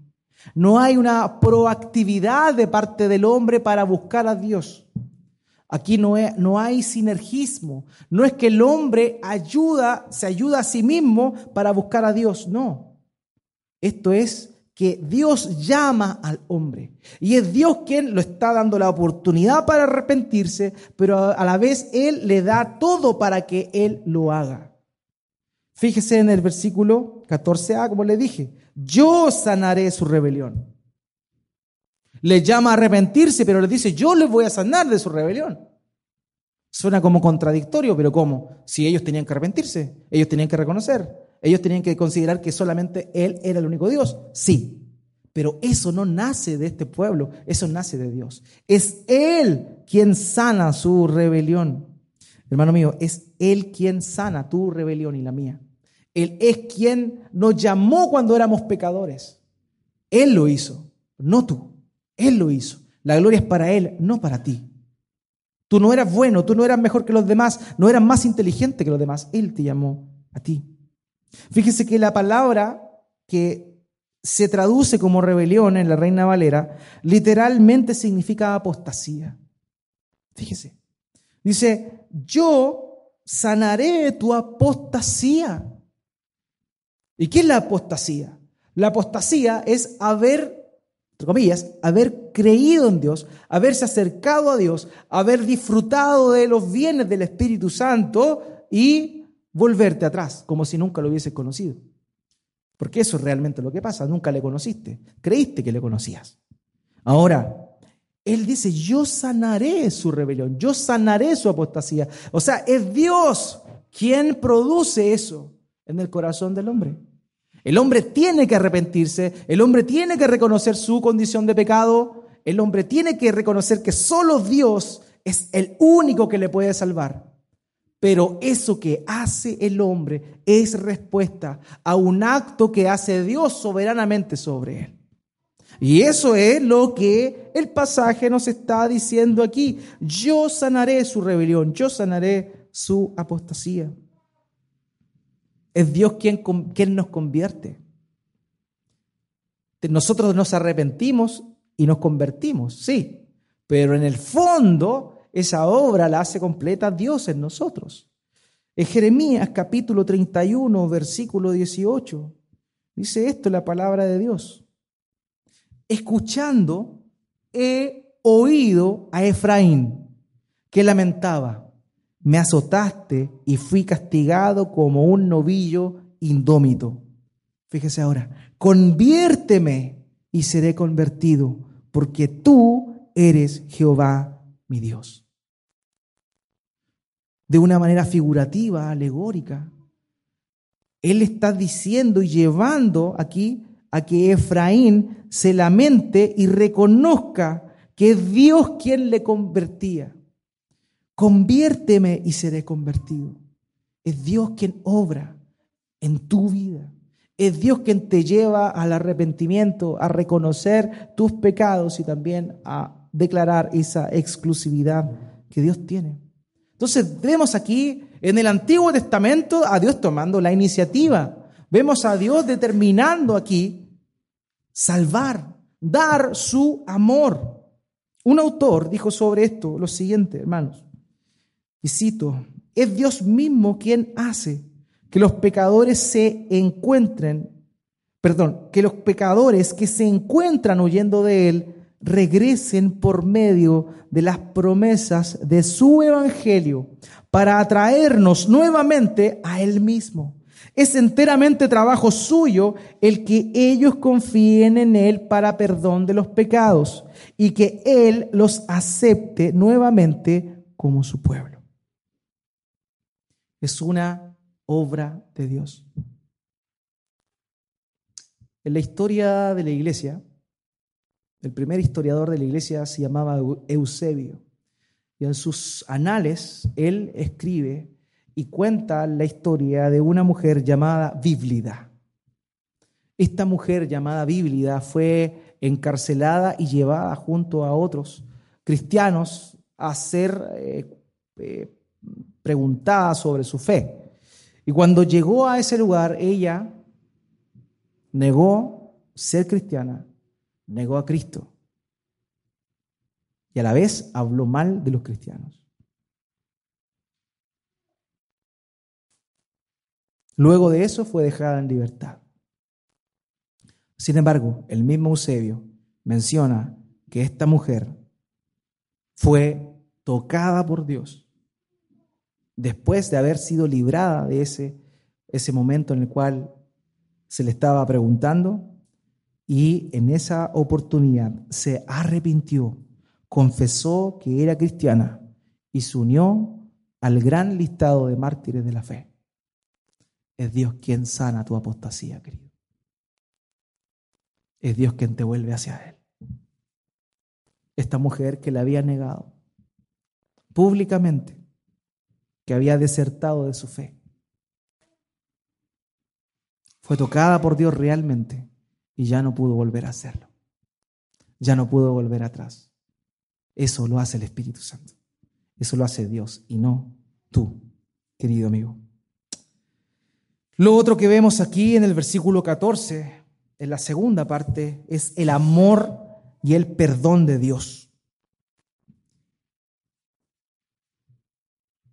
No hay una proactividad de parte del hombre para buscar a Dios. Aquí no, no, hay sinergismo. No es que el hombre ayuda, se ayuda a sí mismo para buscar a Dios. No. Esto es que Dios llama al hombre. Y es Dios quien lo está dando la oportunidad para arrepentirse, pero a la vez Él le da todo para que Él lo haga. Fíjese en el versículo 14a, como le dije, yo sanaré su rebelión. Le llama a arrepentirse, pero le dice, yo le voy a sanar de su rebelión. Suena como contradictorio, pero ¿cómo? Si ellos tenían que arrepentirse, ellos tenían que reconocer, ellos tenían que considerar que solamente Él era el único Dios. Sí, Pero eso no nace de este pueblo, eso nace de Dios. Es Él quien sana su rebelión. Hermano mío, es Él quien sana tu rebelión y la mía. Él es quien nos llamó cuando éramos pecadores. Él lo hizo, no tú. Él lo hizo. La gloria es para Él, no para ti. Tú no eras bueno, tú no eras mejor que los demás, no eras más inteligente que los demás. Él te llamó a ti. Fíjese que la palabra que se traduce como rebelión en la Reina Valera literalmente significa apostasía. Fíjese. Dice, yo sanaré tu apostasía. ¿Y qué es la apostasía? La apostasía es haber entre comillas, haber creído en Dios, haberse acercado a Dios, haber disfrutado de los bienes del Espíritu Santo y volverte atrás, como si nunca lo hubieses conocido. Porque eso es realmente lo que pasa, nunca le conociste, creíste que le conocías. Ahora, Él dice, yo sanaré su rebelión, yo sanaré su apostasía. O sea, es Dios quien produce eso en el corazón del hombre. El hombre tiene que arrepentirse, el hombre tiene que reconocer su condición de pecado, el hombre tiene que reconocer que solo Dios es el único que le puede salvar. Pero eso que hace el hombre es respuesta a un acto que hace Dios soberanamente sobre él. Y eso es lo que el pasaje nos está diciendo aquí. Yo sanaré su rebelión, yo sanaré su apostasía. Es Dios quien, nos convierte. Nosotros nos arrepentimos y nos convertimos, sí, pero en el fondo esa obra la hace completa Dios en nosotros. En Jeremías capítulo 31, versículo 18, dice esto la palabra de Dios. Escuchando he oído a Efraín que lamentaba me azotaste y fui castigado como un novillo indómito. Fíjese ahora, conviérteme y seré convertido, porque tú eres Jehová mi Dios. De una manera figurativa, alegórica, Él está diciendo y llevando aquí a que Efraín se lamente y reconozca que es Dios quien le convertía. Conviérteme y seré convertido. Es Dios quien obra en tu vida. Es Dios quien te lleva al arrepentimiento, a reconocer tus pecados y también a declarar esa exclusividad que Dios tiene. Entonces vemos aquí en el Antiguo Testamento a Dios tomando la iniciativa. Vemos a Dios determinando aquí salvar, dar su amor. Un autor dijo sobre esto lo siguiente, hermanos. Y cito, es Dios mismo quien hace que los pecadores se encuentren, perdón, que los pecadores que se encuentran huyendo de Él regresen por medio de las promesas de su evangelio para atraernos nuevamente a Él mismo. Es enteramente trabajo suyo el que ellos confíen en Él para perdón de los pecados y que Él los acepte nuevamente como su pueblo es una obra de Dios. En la historia de la iglesia, el primer historiador de la iglesia se llamaba Eusebio. Y en sus anales él escribe y cuenta la historia de una mujer llamada Bíblida. Esta mujer llamada Bíblida fue encarcelada y llevada junto a otros cristianos a ser eh, eh, preguntada sobre su fe. Y cuando llegó a ese lugar, ella negó ser cristiana, negó a Cristo. Y a la vez habló mal de los cristianos. Luego de eso fue dejada en libertad. Sin embargo, el mismo Eusebio menciona que esta mujer fue tocada por Dios después de haber sido librada de ese, ese momento en el cual se le estaba preguntando, y en esa oportunidad se arrepintió, confesó que era cristiana y se unió al gran listado de mártires de la fe. Es Dios quien sana tu apostasía, querido. es Dios quien te vuelve hacia Él. Esta mujer que le había negado públicamente, que había desertado de su fe, fue tocada por Dios realmente y ya no pudo volver a hacerlo. Ya no pudo volver atrás. Eso lo hace el Espíritu Santo. Eso lo hace Dios y no tú, querido amigo. Lo otro que vemos aquí en el versículo 14, en la segunda parte, es el amor y el perdón de Dios.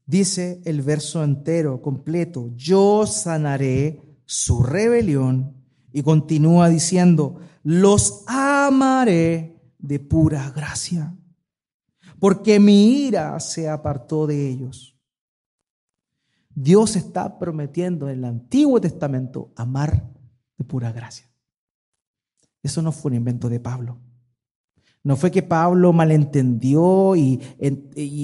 Dice el verso entero, completo, yo sanaré su rebelión y continúa diciendo, los amaré de pura gracia, porque mi ira se apartó de ellos. Dios está prometiendo en el Antiguo Testamento amar de pura gracia. Eso no fue un invento de Pablo. No fue que Pablo malentendió y,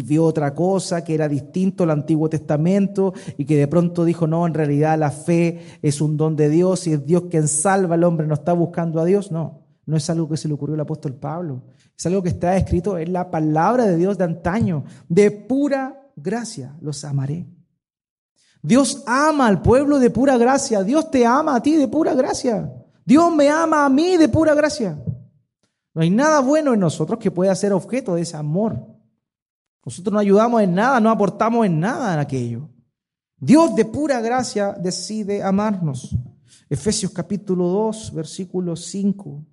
vio otra cosa que era distinto al Antiguo Testamento y que de pronto dijo, no, en realidad la fe es un don de Dios y es Dios quien salva al hombre, no está buscando a Dios. No, no es algo que se le ocurrió al apóstol Pablo. Es algo que está escrito en la palabra de Dios de antaño. De pura gracia los amaré. Dios ama al pueblo de pura gracia. Dios te ama a ti de pura gracia. Dios me ama a mí de pura gracia. No hay nada bueno en nosotros que pueda ser objeto de ese amor. Nosotros no ayudamos en nada, no aportamos en nada en aquello. Dios de pura gracia decide amarnos. Efesios capítulo 2, versículo 5.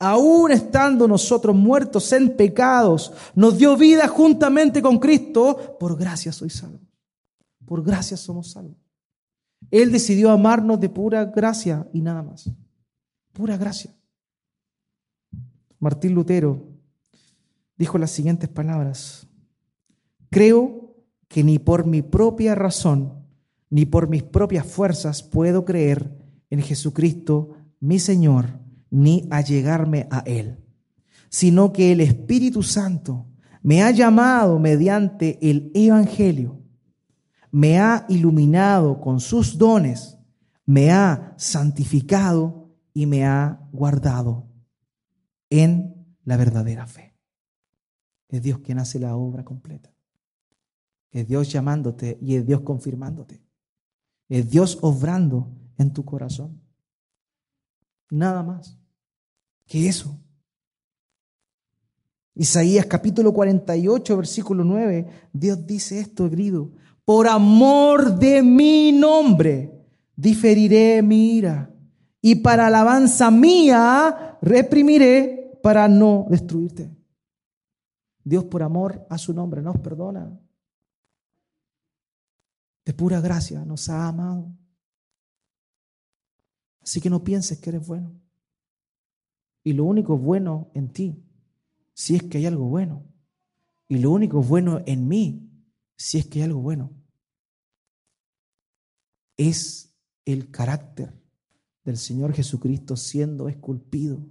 Aún estando nosotros muertos en pecados, nos dio vida juntamente con Cristo. Por gracia soy salvo. Por gracia somos salvos. Él decidió amarnos de pura gracia y nada más. Pura gracia. Martín Lutero dijo las siguientes palabras. Creo que ni por mi propia razón, ni por mis propias fuerzas puedo creer en Jesucristo, mi Señor, ni allegarme a Él, sino que el Espíritu Santo me ha llamado mediante el Evangelio me ha iluminado con sus dones, me ha santificado y me ha guardado en la verdadera fe. Es Dios quien hace la obra completa. Es Dios llamándote y es Dios confirmándote. Es Dios obrando en tu corazón. Nada más que eso. Isaías capítulo 48, versículo 9, Dios dice esto, grido, por amor de mi nombre, diferiré mi ira. Y para alabanza mía, reprimiré para no destruirte. Dios por amor a su nombre nos perdona. De pura gracia nos ha amado. Así que no pienses que eres bueno. Y lo único bueno en ti, si es que hay algo bueno. Y lo único bueno en mí, si es que hay algo bueno, es el carácter del Señor Jesucristo siendo esculpido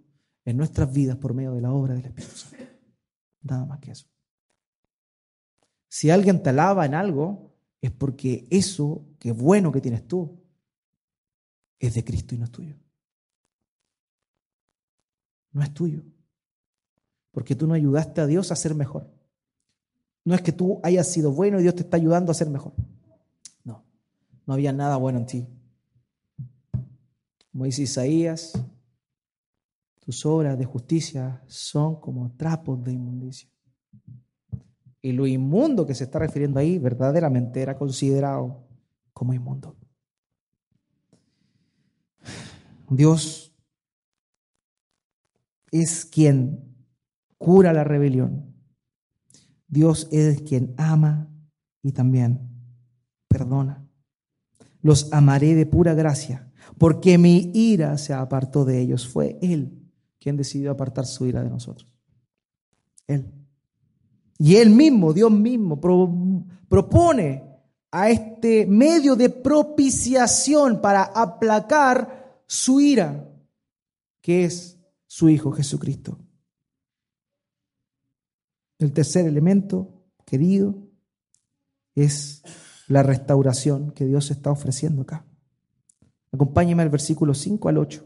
en nuestras vidas por medio de la obra del Espíritu Santo. Nada más que eso. Si alguien te alaba en algo, es porque eso que bueno que tienes tú es de Cristo y no es tuyo. No es tuyo. Porque tú no ayudaste a Dios a ser mejor. No es que tú hayas sido bueno y Dios te está ayudando a ser mejor. No, no había nada bueno en ti. Como dice Isaías, tus obras de justicia son como trapos de inmundicia. Y lo inmundo que se está refiriendo ahí verdaderamente era considerado como inmundo. Dios es quien cura la rebelión. Dios es quien ama y también perdona. Los amaré de pura gracia, porque mi ira se apartó de ellos. Fue Él quien decidió apartar su ira de nosotros. Él. Y Él mismo, Dios mismo, propone a este medio de propiciación para aplacar su ira, que es su Hijo Jesucristo. El tercer elemento, querido, es la restauración que Dios está ofreciendo acá. Acompáñeme al versículo 5 al 8.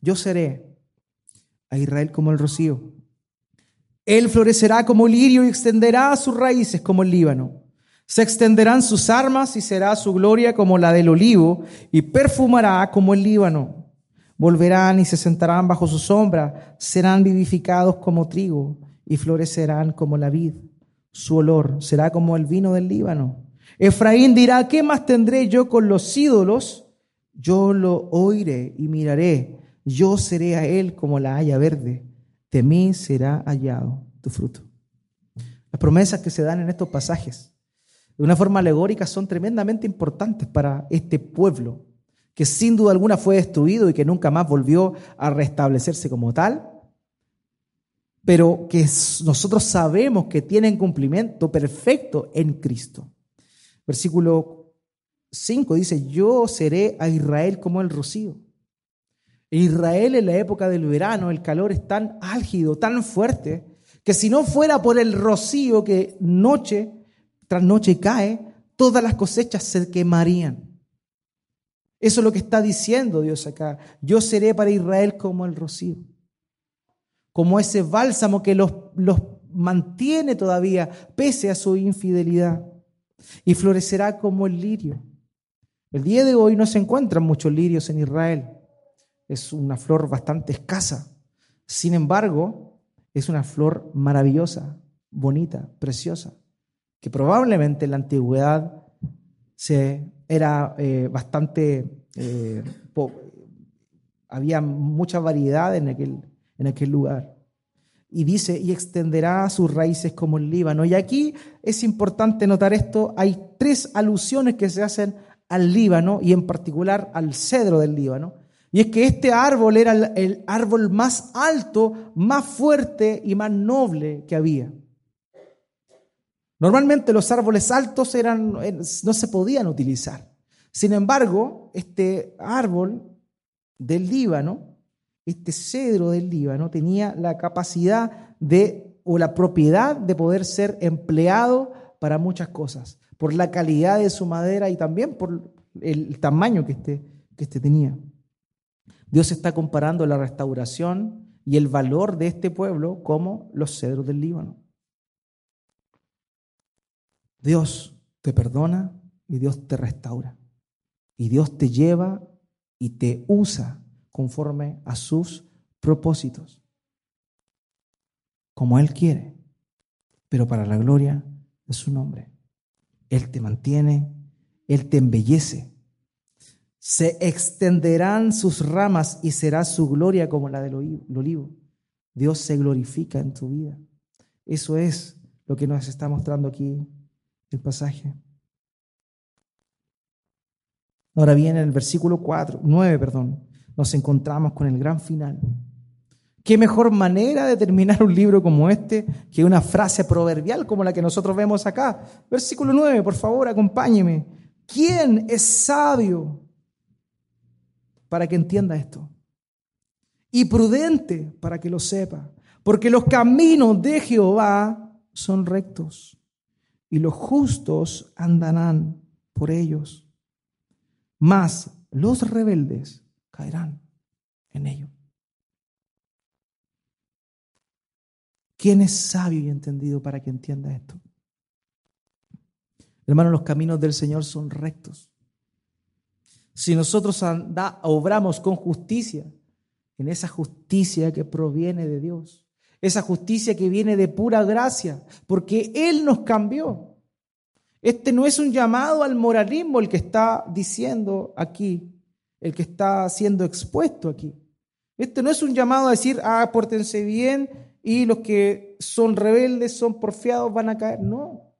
yo seré a Israel como el rocío. Él florecerá como lirio y extenderá sus raíces como el Líbano. Se extenderán sus armas y será su gloria como la del olivo y perfumará como el Líbano. Volverán y se sentarán bajo su sombra, serán vivificados como trigo y florecerán como la vid. Su olor será como el vino del Líbano. Efraín dirá, ¿qué más tendré yo con los ídolos? Yo lo oiré y miraré. Yo seré a él como la haya verde. De mí será hallado tu fruto. Las promesas que se dan en estos pasajes, de una forma alegórica, son tremendamente importantes para este pueblo, que sin duda alguna fue destruido y que nunca más volvió a restablecerse como tal, pero que nosotros sabemos que tienen cumplimiento perfecto en Cristo. Versículo 5 dice, yo seré a Israel como el rocío. Israel en la época del verano, el calor es tan álgido, tan fuerte, que si no fuera por el rocío que noche tras noche cae, todas las cosechas se quemarían. Eso es lo que está diciendo Dios acá. Yo seré para Israel como el rocío, como ese bálsamo que los, mantiene todavía pese a su infidelidad, y florecerá como el lirio. El día de hoy no se encuentran muchos lirios en Israel es una flor bastante escasa. Sin embargo, es una flor maravillosa, bonita, preciosa, que probablemente en la antigüedad se, era eh, bastante, eh, había mucha variedad en aquel, en aquel lugar. Y dice, y extenderá sus raíces como el Líbano. Y aquí es importante notar esto, hay tres alusiones que se hacen al Líbano y en particular al cedro del Líbano. Y es que este árbol era el, árbol más alto, más fuerte y más noble que había. Normalmente los árboles altos eran, no se podían utilizar. Sin embargo, este árbol del Líbano, este cedro del Líbano, tenía la capacidad de, o la propiedad de poder ser empleado para muchas cosas, por la calidad de su madera y también por el tamaño que este, que este tenía. Dios está comparando la restauración y el valor de este pueblo como los cedros del Líbano. Dios te perdona y Dios te restaura. Y Dios te lleva y te usa conforme a sus propósitos, como Él quiere, pero para la gloria de su nombre. Él te mantiene, Él te embellece, se extenderán sus ramas y será su gloria como la del olivo. Dios se glorifica en tu vida. Eso es lo que nos está mostrando aquí el pasaje. Ahora bien, en el versículo 4, 9, perdón, nos encontramos con el gran final. ¿Qué mejor manera de terminar un libro como este que una frase proverbial como la que nosotros vemos acá? Versículo 9, por favor, acompáñeme. ¿Quién es sabio para que entienda esto. Y prudente para que lo sepa. Porque los caminos de Jehová son rectos y los justos andarán por ellos. Mas los rebeldes caerán en ellos. ¿Quién es sabio y entendido para que entienda esto? Hermanos, los caminos del Señor son rectos si nosotros obramos con justicia, en esa justicia que proviene de Dios, esa justicia que viene de pura gracia, porque Él nos cambió. Este no es un llamado al moralismo el que está diciendo aquí, el que está siendo expuesto aquí. Este no es un llamado a decir, ah, pórtense bien y los que son rebeldes, son porfiados, van a caer. No.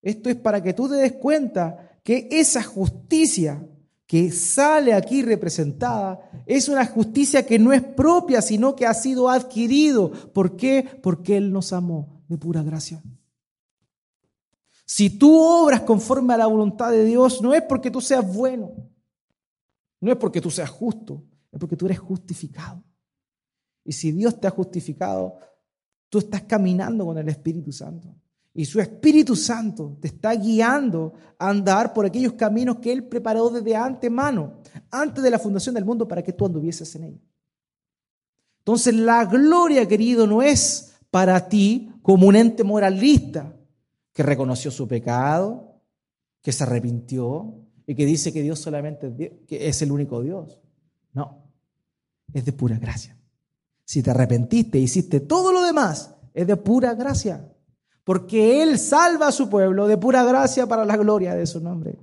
Esto es para que tú te des cuenta que esa justicia que sale aquí representada es una justicia que no es propia, sino que ha sido adquirido. ¿Por qué? Porque Él nos amó de pura gracia. Si tú obras conforme a la voluntad de Dios, no es porque tú seas bueno, no es porque tú seas justo, es porque tú eres justificado. Y si Dios te ha justificado, tú estás caminando con el Espíritu Santo. Y su Espíritu Santo te está guiando a andar por aquellos caminos que Él preparó desde antemano, antes de la fundación del mundo, para que tú anduvieses en ellos. Entonces la gloria, querido, no es para ti como un ente moralista que reconoció su pecado, que se arrepintió y que dice que Dios solamente es, que es el único Dios. No, es de pura gracia. Si te arrepentiste e hiciste todo lo demás, es de pura gracia. Porque Él salva a su pueblo de pura gracia para la gloria de su nombre.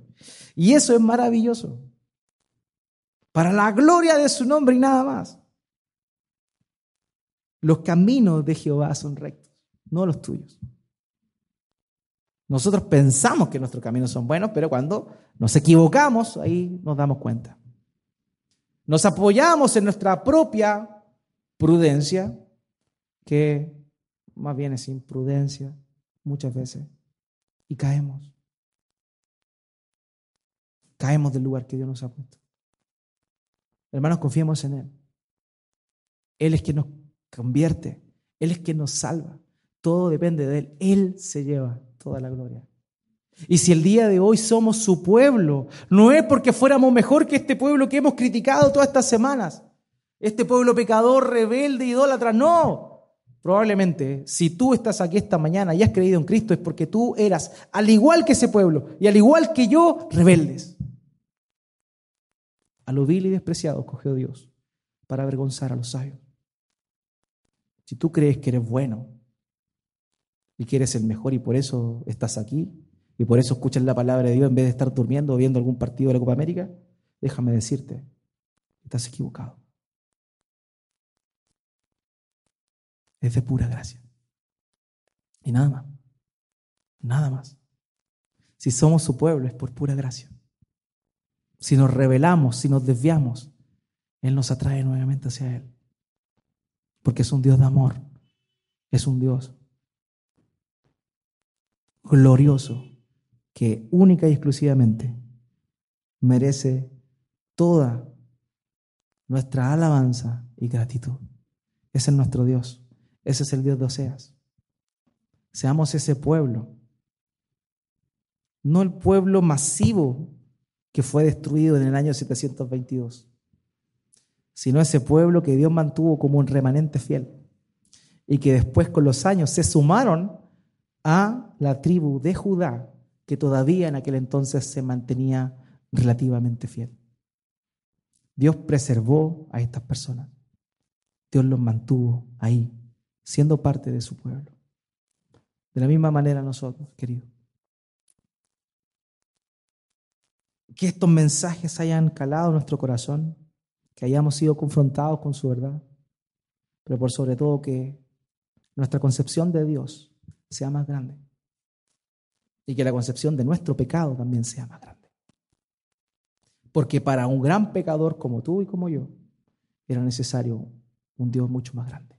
Y eso es maravilloso. Para la gloria de su nombre y nada más. Los caminos de Jehová son rectos, no los tuyos. Nosotros pensamos que nuestros caminos son buenos, pero cuando nos equivocamos, ahí nos damos cuenta. Nos apoyamos en nuestra propia prudencia, que más bien es imprudencia muchas veces, y caemos. Caemos del lugar que Dios nos ha puesto. Hermanos, confiemos en Él. Él es quien nos convierte, Él es quien nos salva. Todo depende de Él. Él se lleva toda la gloria. Y si el día de hoy somos su pueblo, no es porque fuéramos mejor que este pueblo que hemos criticado todas estas semanas. Este pueblo pecador, rebelde, idólatra. No. Probablemente, si tú estás aquí esta mañana y has creído en Cristo, es porque tú eras, al igual que ese pueblo y al igual que yo, rebeldes. A lo vil y despreciado cogió Dios para avergonzar a los sabios. Si tú crees que eres bueno y que eres el mejor y por eso estás aquí y por eso escuchas la palabra de Dios en vez de estar durmiendo o viendo algún partido de la Copa América, déjame decirte, estás equivocado. Es de pura gracia. Y nada más. Nada más. Si somos su pueblo es por pura gracia. Si nos rebelamos, si nos desviamos, Él nos atrae nuevamente hacia Él porque es un Dios de amor, es un Dios glorioso que única y exclusivamente merece toda nuestra alabanza y gratitud. Ese es nuestro Dios, ese es el Dios de Oseas. Seamos ese pueblo, no el pueblo masivo que fue destruido en el año 722 sino ese pueblo que Dios mantuvo como un remanente fiel y que después con los años se sumaron a la tribu de Judá, que todavía en aquel entonces se mantenía relativamente fiel. Dios preservó a estas personas. Dios los mantuvo ahí, siendo parte de su pueblo. De la misma manera nosotros, queridos. Que estos mensajes hayan calado nuestro corazón que hayamos sido confrontados con su verdad, pero por sobre todo que nuestra concepción de Dios sea más grande y que la concepción de nuestro pecado también sea más grande. Porque para un gran pecador como tú y como yo era necesario un Dios mucho más grande.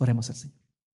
Oremos al Señor.